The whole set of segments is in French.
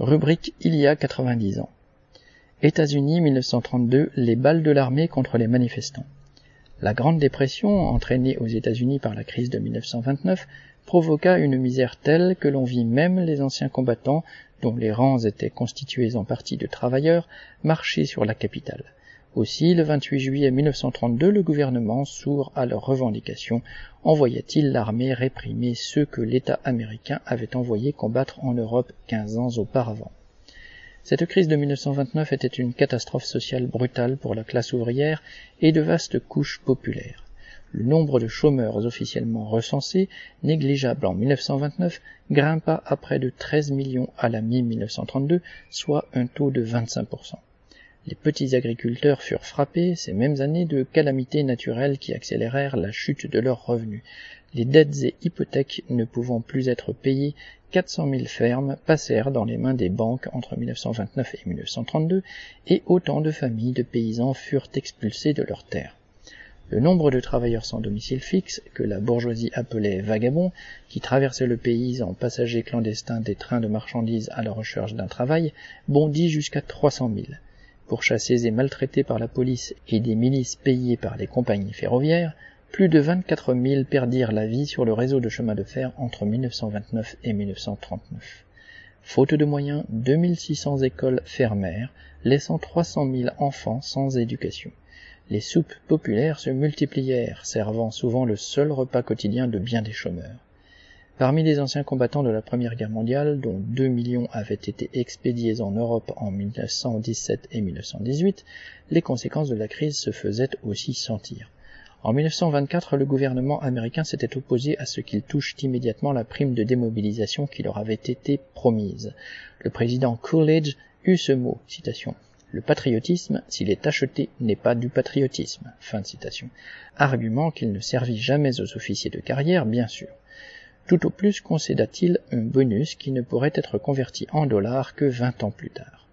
Rubrique Il y a 90 ans. États-Unis 1932, les balles de l'armée contre les manifestants. La Grande Dépression, entraînée aux États-Unis par la crise de 1929, provoqua une misère telle que l'on vit même les anciens combattants, dont les rangs étaient constitués en partie de travailleurs, marcher sur la capitale. Aussi, le 28 juillet 1932, le gouvernement, sourd à leurs revendications, envoya-t-il l'armée réprimer ceux que l'État américain avait envoyés combattre en Europe quinze ans auparavant? Cette crise de 1929 était une catastrophe sociale brutale pour la classe ouvrière et de vastes couches populaires. Le nombre de chômeurs officiellement recensés, négligeable en 1929, grimpa à près de 13 millions à la mi-1932, soit un taux de 25%. Les petits agriculteurs furent frappés ces mêmes années de calamités naturelles qui accélérèrent la chute de leurs revenus. Les dettes et hypothèques ne pouvant plus être payées, 400 000 fermes passèrent dans les mains des banques entre 1929 et 1932 et autant de familles de paysans furent expulsées de leurs terres. Le nombre de travailleurs sans domicile fixe, que la bourgeoisie appelait vagabonds, qui traversaient le pays en passagers clandestins des trains de marchandises à la recherche d'un travail, bondit jusqu'à 300 000 pourchassés et maltraités par la police et des milices payées par les compagnies ferroviaires, plus de 24 000 perdirent la vie sur le réseau de chemin de fer entre 1929 et 1939. Faute de moyens, 2600 écoles fermèrent, laissant 300 000 enfants sans éducation. Les soupes populaires se multiplièrent, servant souvent le seul repas quotidien de bien des chômeurs. Parmi les anciens combattants de la Première Guerre mondiale, dont 2 millions avaient été expédiés en Europe en 1917 et 1918, les conséquences de la crise se faisaient aussi sentir. En 1924, le gouvernement américain s'était opposé à ce qu'ils touchent immédiatement la prime de démobilisation qui leur avait été promise. Le président Coolidge eut ce mot, citation, le patriotisme, s'il est acheté, n'est pas du patriotisme. Fin de citation. Argument qu'il ne servit jamais aux officiers de carrière, bien sûr. Tout au plus concéda-t-il un bonus qui ne pourrait être converti en dollars que vingt ans plus tard.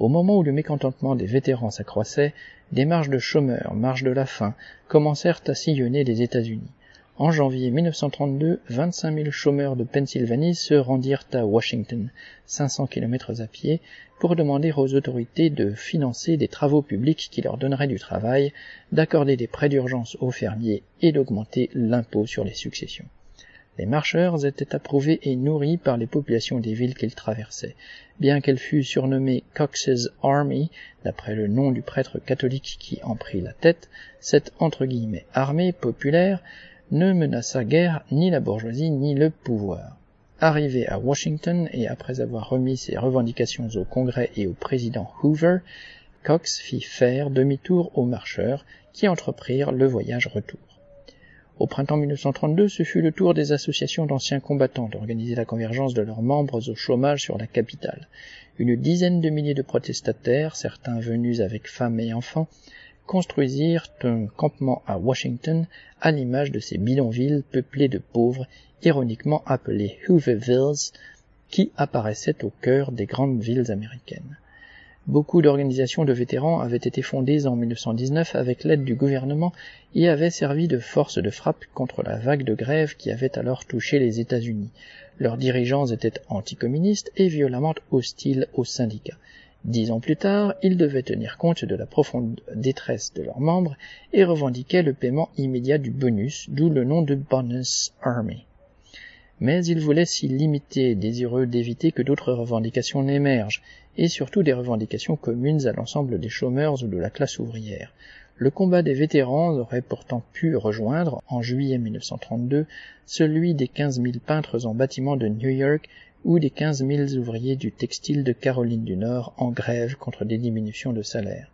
Au moment où le mécontentement des vétérans s'accroissait, des marches de chômeurs, marches de la faim, commencèrent à sillonner les États-Unis. En janvier 1932, 25 000 chômeurs de Pennsylvanie se rendirent à Washington, 500 km à pied, pour demander aux autorités de financer des travaux publics qui leur donneraient du travail, d'accorder des prêts d'urgence aux fermiers et d'augmenter l'impôt sur les successions. Les marcheurs étaient approuvés et nourris par les populations des villes qu'ils traversaient. Bien qu'elle fût surnommée Cox's Army, d'après le nom du prêtre catholique qui en prit la tête, cette entre guillemets armée populaire ne menaça guère ni la bourgeoisie ni le pouvoir. Arrivé à Washington et après avoir remis ses revendications au Congrès et au président Hoover, Cox fit faire demi-tour aux marcheurs qui entreprirent le voyage retour. Au printemps 1932, ce fut le tour des associations d'anciens combattants d'organiser la convergence de leurs membres au chômage sur la capitale. Une dizaine de milliers de protestataires, certains venus avec femmes et enfants, construisirent un campement à Washington à l'image de ces bidonvilles peuplés de pauvres, ironiquement appelés Hoovervilles, qui apparaissaient au cœur des grandes villes américaines. Beaucoup d'organisations de vétérans avaient été fondées en 1919 avec l'aide du gouvernement et avaient servi de force de frappe contre la vague de grève qui avait alors touché les États-Unis. Leurs dirigeants étaient anticommunistes et violemment hostiles aux syndicats. Dix ans plus tard, ils devaient tenir compte de la profonde détresse de leurs membres et revendiquaient le paiement immédiat du bonus, d'où le nom de Bonus Army mais ils voulaient s'y limiter, désireux d'éviter que d'autres revendications n'émergent, et surtout des revendications communes à l'ensemble des chômeurs ou de la classe ouvrière. Le combat des vétérans aurait pourtant pu rejoindre, en juillet 1932, celui des 15 000 peintres en bâtiment de New York ou des 15 000 ouvriers du textile de Caroline du Nord en grève contre des diminutions de salaire.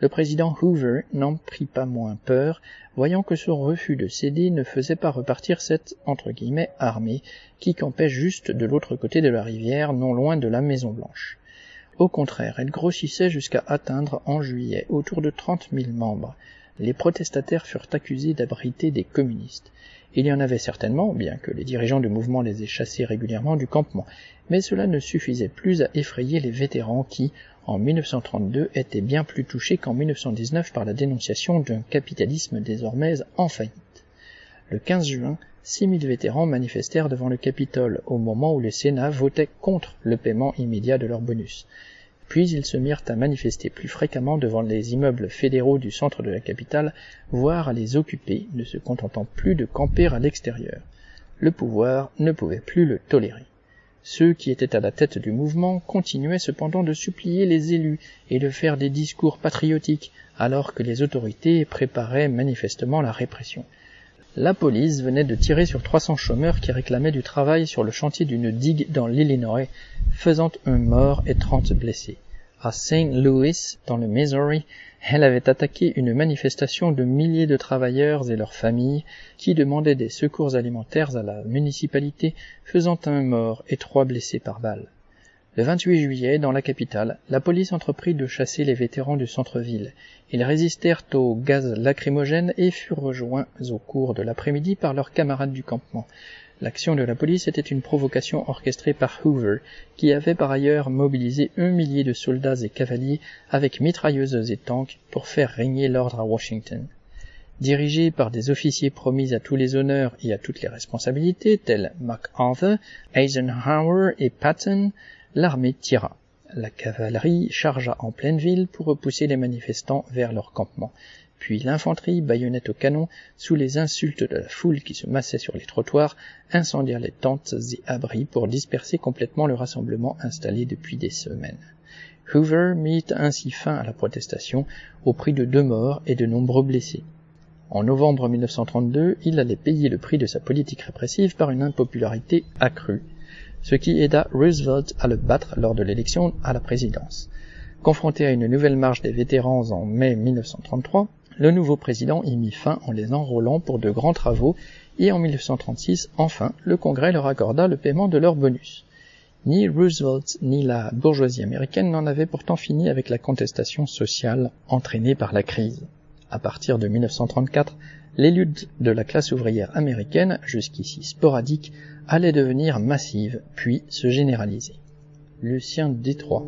Le président Hoover n'en prit pas moins peur, voyant que son refus de céder ne faisait pas repartir cette entre guillemets armée qui campait juste de l'autre côté de la rivière, non loin de la Maison Blanche. Au contraire, elle grossissait jusqu'à atteindre en juillet autour de trente mille membres. Les protestataires furent accusés d'abriter des communistes. Il y en avait certainement, bien que les dirigeants du mouvement les aient chassés régulièrement du campement, mais cela ne suffisait plus à effrayer les vétérans qui, en 1932 était bien plus touché qu'en 1919 par la dénonciation d'un capitalisme désormais en faillite. Le 15 juin, 6000 vétérans manifestèrent devant le Capitole au moment où le Sénat votait contre le paiement immédiat de leur bonus. Puis ils se mirent à manifester plus fréquemment devant les immeubles fédéraux du centre de la capitale, voire à les occuper, ne se contentant plus de camper à l'extérieur. Le pouvoir ne pouvait plus le tolérer. Ceux qui étaient à la tête du mouvement continuaient cependant de supplier les élus et de faire des discours patriotiques, alors que les autorités préparaient manifestement la répression. La police venait de tirer sur 300 chômeurs qui réclamaient du travail sur le chantier d'une digue dans l'Illinois, faisant un mort et 30 blessés. À St. Louis, dans le Missouri, elle avait attaqué une manifestation de milliers de travailleurs et leurs familles qui demandaient des secours alimentaires à la municipalité, faisant un mort et trois blessés par balle. Le 28 juillet, dans la capitale, la police entreprit de chasser les vétérans du centre-ville. Ils résistèrent au gaz lacrymogène et furent rejoints au cours de l'après-midi par leurs camarades du campement. L'action de la police était une provocation orchestrée par Hoover, qui avait par ailleurs mobilisé un millier de soldats et cavaliers avec mitrailleuses et tanks pour faire régner l'ordre à Washington. Dirigé par des officiers promis à tous les honneurs et à toutes les responsabilités, tels MacArthur, Eisenhower et Patton, l'armée tira. La cavalerie chargea en pleine ville pour repousser les manifestants vers leur campement. Puis l'infanterie, baïonnette au canon, sous les insultes de la foule qui se massait sur les trottoirs, incendia les tentes et abris pour disperser complètement le rassemblement installé depuis des semaines. Hoover mit ainsi fin à la protestation au prix de deux morts et de nombreux blessés. En novembre 1932, il allait payer le prix de sa politique répressive par une impopularité accrue ce qui aida Roosevelt à le battre lors de l'élection à la présidence. Confronté à une nouvelle marche des vétérans en mai 1933, le nouveau président y mit fin en les enrôlant pour de grands travaux et en 1936, enfin, le Congrès leur accorda le paiement de leur bonus. Ni Roosevelt ni la bourgeoisie américaine n'en avaient pourtant fini avec la contestation sociale entraînée par la crise. À partir de 1934, les luttes de la classe ouvrière américaine, jusqu'ici sporadiques, allait devenir massive, puis se généraliser. Lucien Détroit